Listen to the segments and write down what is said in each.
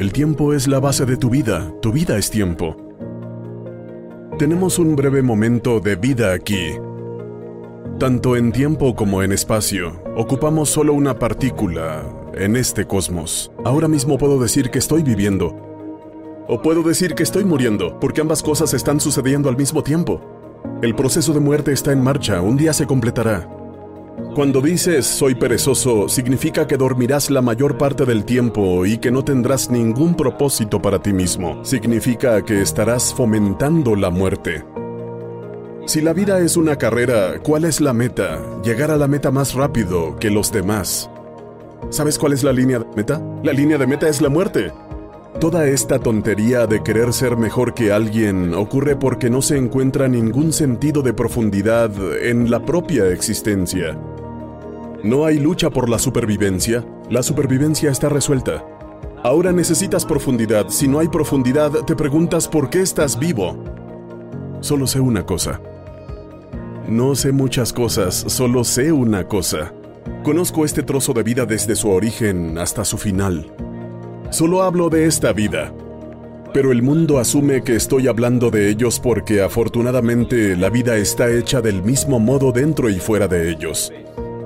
El tiempo es la base de tu vida. Tu vida es tiempo. Tenemos un breve momento de vida aquí. Tanto en tiempo como en espacio, ocupamos solo una partícula en este cosmos. Ahora mismo puedo decir que estoy viviendo. O puedo decir que estoy muriendo, porque ambas cosas están sucediendo al mismo tiempo. El proceso de muerte está en marcha, un día se completará. Cuando dices soy perezoso, significa que dormirás la mayor parte del tiempo y que no tendrás ningún propósito para ti mismo. Significa que estarás fomentando la muerte. Si la vida es una carrera, ¿cuál es la meta? Llegar a la meta más rápido que los demás. ¿Sabes cuál es la línea de meta? La línea de meta es la muerte. Toda esta tontería de querer ser mejor que alguien ocurre porque no se encuentra ningún sentido de profundidad en la propia existencia. No hay lucha por la supervivencia, la supervivencia está resuelta. Ahora necesitas profundidad, si no hay profundidad te preguntas por qué estás vivo. Solo sé una cosa. No sé muchas cosas, solo sé una cosa. Conozco este trozo de vida desde su origen hasta su final. Solo hablo de esta vida. Pero el mundo asume que estoy hablando de ellos porque afortunadamente la vida está hecha del mismo modo dentro y fuera de ellos.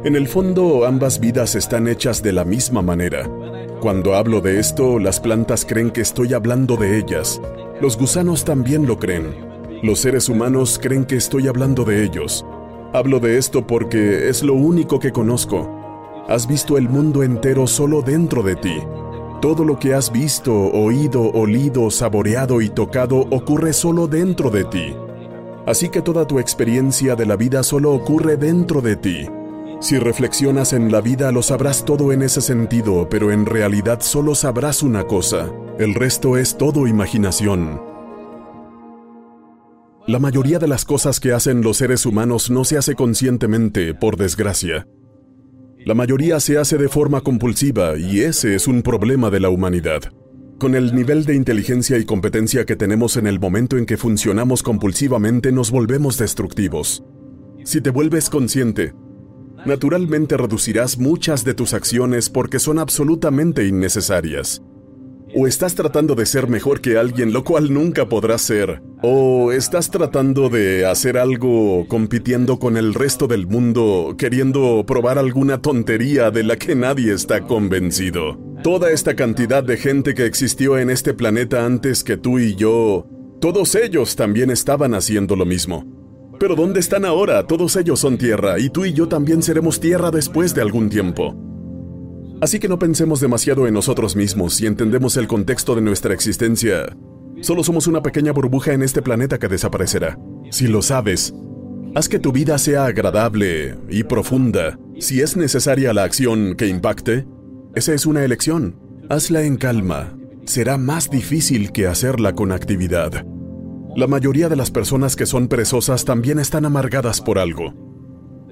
En el fondo ambas vidas están hechas de la misma manera. Cuando hablo de esto, las plantas creen que estoy hablando de ellas. Los gusanos también lo creen. Los seres humanos creen que estoy hablando de ellos. Hablo de esto porque es lo único que conozco. Has visto el mundo entero solo dentro de ti. Todo lo que has visto, oído, olido, saboreado y tocado ocurre solo dentro de ti. Así que toda tu experiencia de la vida solo ocurre dentro de ti. Si reflexionas en la vida lo sabrás todo en ese sentido, pero en realidad solo sabrás una cosa. El resto es todo imaginación. La mayoría de las cosas que hacen los seres humanos no se hace conscientemente, por desgracia. La mayoría se hace de forma compulsiva y ese es un problema de la humanidad. Con el nivel de inteligencia y competencia que tenemos en el momento en que funcionamos compulsivamente nos volvemos destructivos. Si te vuelves consciente, naturalmente reducirás muchas de tus acciones porque son absolutamente innecesarias. O estás tratando de ser mejor que alguien, lo cual nunca podrás ser. O estás tratando de hacer algo compitiendo con el resto del mundo, queriendo probar alguna tontería de la que nadie está convencido. Toda esta cantidad de gente que existió en este planeta antes que tú y yo, todos ellos también estaban haciendo lo mismo. Pero ¿dónde están ahora? Todos ellos son tierra, y tú y yo también seremos tierra después de algún tiempo. Así que no pensemos demasiado en nosotros mismos si entendemos el contexto de nuestra existencia. Solo somos una pequeña burbuja en este planeta que desaparecerá. Si lo sabes, haz que tu vida sea agradable y profunda. Si es necesaria la acción que impacte, esa es una elección. Hazla en calma. Será más difícil que hacerla con actividad. La mayoría de las personas que son perezosas también están amargadas por algo.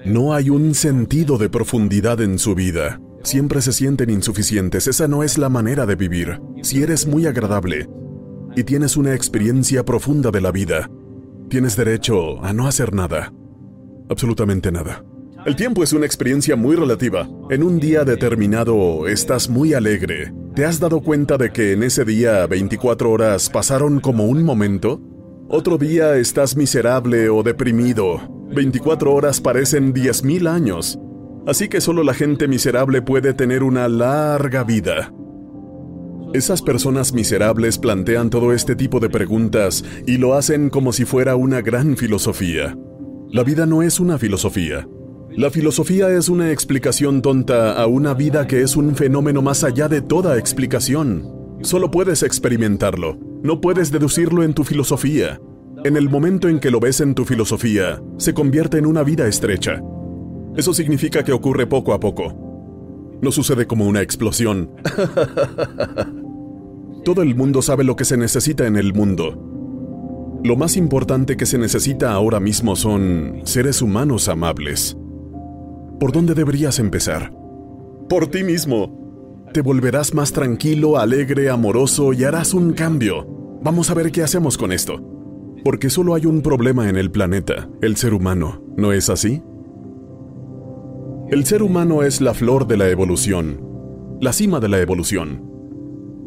No hay un sentido de profundidad en su vida. Siempre se sienten insuficientes. Esa no es la manera de vivir. Si eres muy agradable y tienes una experiencia profunda de la vida, tienes derecho a no hacer nada. Absolutamente nada. El tiempo es una experiencia muy relativa. En un día determinado estás muy alegre. ¿Te has dado cuenta de que en ese día 24 horas pasaron como un momento? Otro día estás miserable o deprimido. 24 horas parecen 10.000 años. Así que solo la gente miserable puede tener una larga vida. Esas personas miserables plantean todo este tipo de preguntas y lo hacen como si fuera una gran filosofía. La vida no es una filosofía. La filosofía es una explicación tonta a una vida que es un fenómeno más allá de toda explicación. Solo puedes experimentarlo, no puedes deducirlo en tu filosofía. En el momento en que lo ves en tu filosofía, se convierte en una vida estrecha. Eso significa que ocurre poco a poco. No sucede como una explosión. Todo el mundo sabe lo que se necesita en el mundo. Lo más importante que se necesita ahora mismo son seres humanos amables. ¿Por dónde deberías empezar? Por ti mismo. Te volverás más tranquilo, alegre, amoroso y harás un cambio. Vamos a ver qué hacemos con esto. Porque solo hay un problema en el planeta, el ser humano, ¿no es así? El ser humano es la flor de la evolución, la cima de la evolución.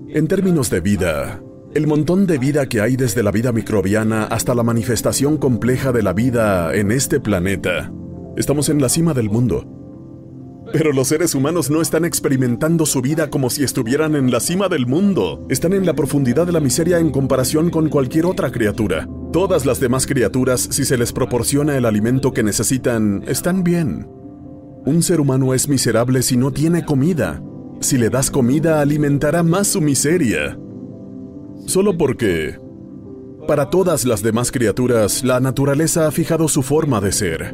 En términos de vida, el montón de vida que hay desde la vida microbiana hasta la manifestación compleja de la vida en este planeta, estamos en la cima del mundo. Pero los seres humanos no están experimentando su vida como si estuvieran en la cima del mundo. Están en la profundidad de la miseria en comparación con cualquier otra criatura. Todas las demás criaturas, si se les proporciona el alimento que necesitan, están bien. Un ser humano es miserable si no tiene comida. Si le das comida, alimentará más su miseria. Solo porque... Para todas las demás criaturas, la naturaleza ha fijado su forma de ser.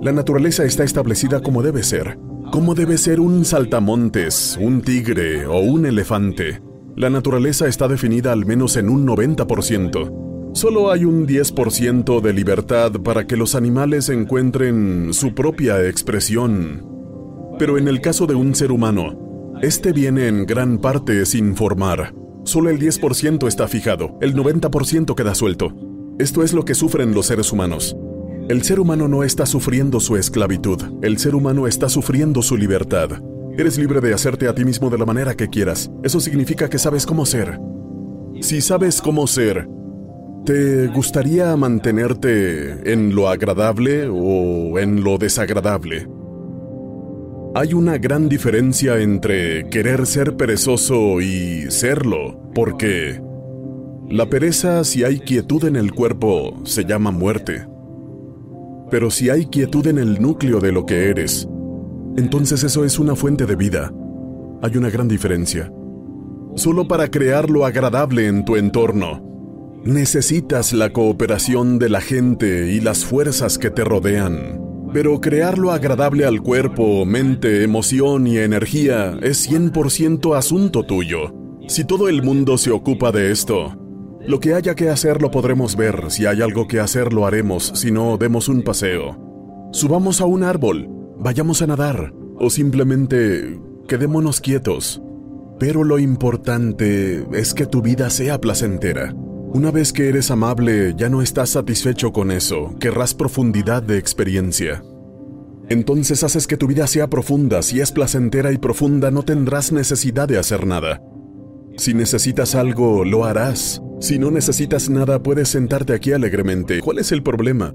La naturaleza está establecida como debe ser. Como debe ser un saltamontes, un tigre o un elefante. La naturaleza está definida al menos en un 90%. Solo hay un 10% de libertad para que los animales encuentren su propia expresión. Pero en el caso de un ser humano, este viene en gran parte sin formar. Solo el 10% está fijado, el 90% queda suelto. Esto es lo que sufren los seres humanos. El ser humano no está sufriendo su esclavitud, el ser humano está sufriendo su libertad. Eres libre de hacerte a ti mismo de la manera que quieras. Eso significa que sabes cómo ser. Si sabes cómo ser, ¿Te gustaría mantenerte en lo agradable o en lo desagradable? Hay una gran diferencia entre querer ser perezoso y serlo, porque la pereza si hay quietud en el cuerpo se llama muerte. Pero si hay quietud en el núcleo de lo que eres, entonces eso es una fuente de vida. Hay una gran diferencia. Solo para crear lo agradable en tu entorno, Necesitas la cooperación de la gente y las fuerzas que te rodean. Pero crearlo agradable al cuerpo, mente, emoción y energía es 100% asunto tuyo. Si todo el mundo se ocupa de esto, lo que haya que hacer lo podremos ver. Si hay algo que hacer lo haremos, si no, demos un paseo. Subamos a un árbol, vayamos a nadar o simplemente quedémonos quietos. Pero lo importante es que tu vida sea placentera. Una vez que eres amable, ya no estás satisfecho con eso, querrás profundidad de experiencia. Entonces haces que tu vida sea profunda, si es placentera y profunda no tendrás necesidad de hacer nada. Si necesitas algo, lo harás. Si no necesitas nada, puedes sentarte aquí alegremente. ¿Cuál es el problema?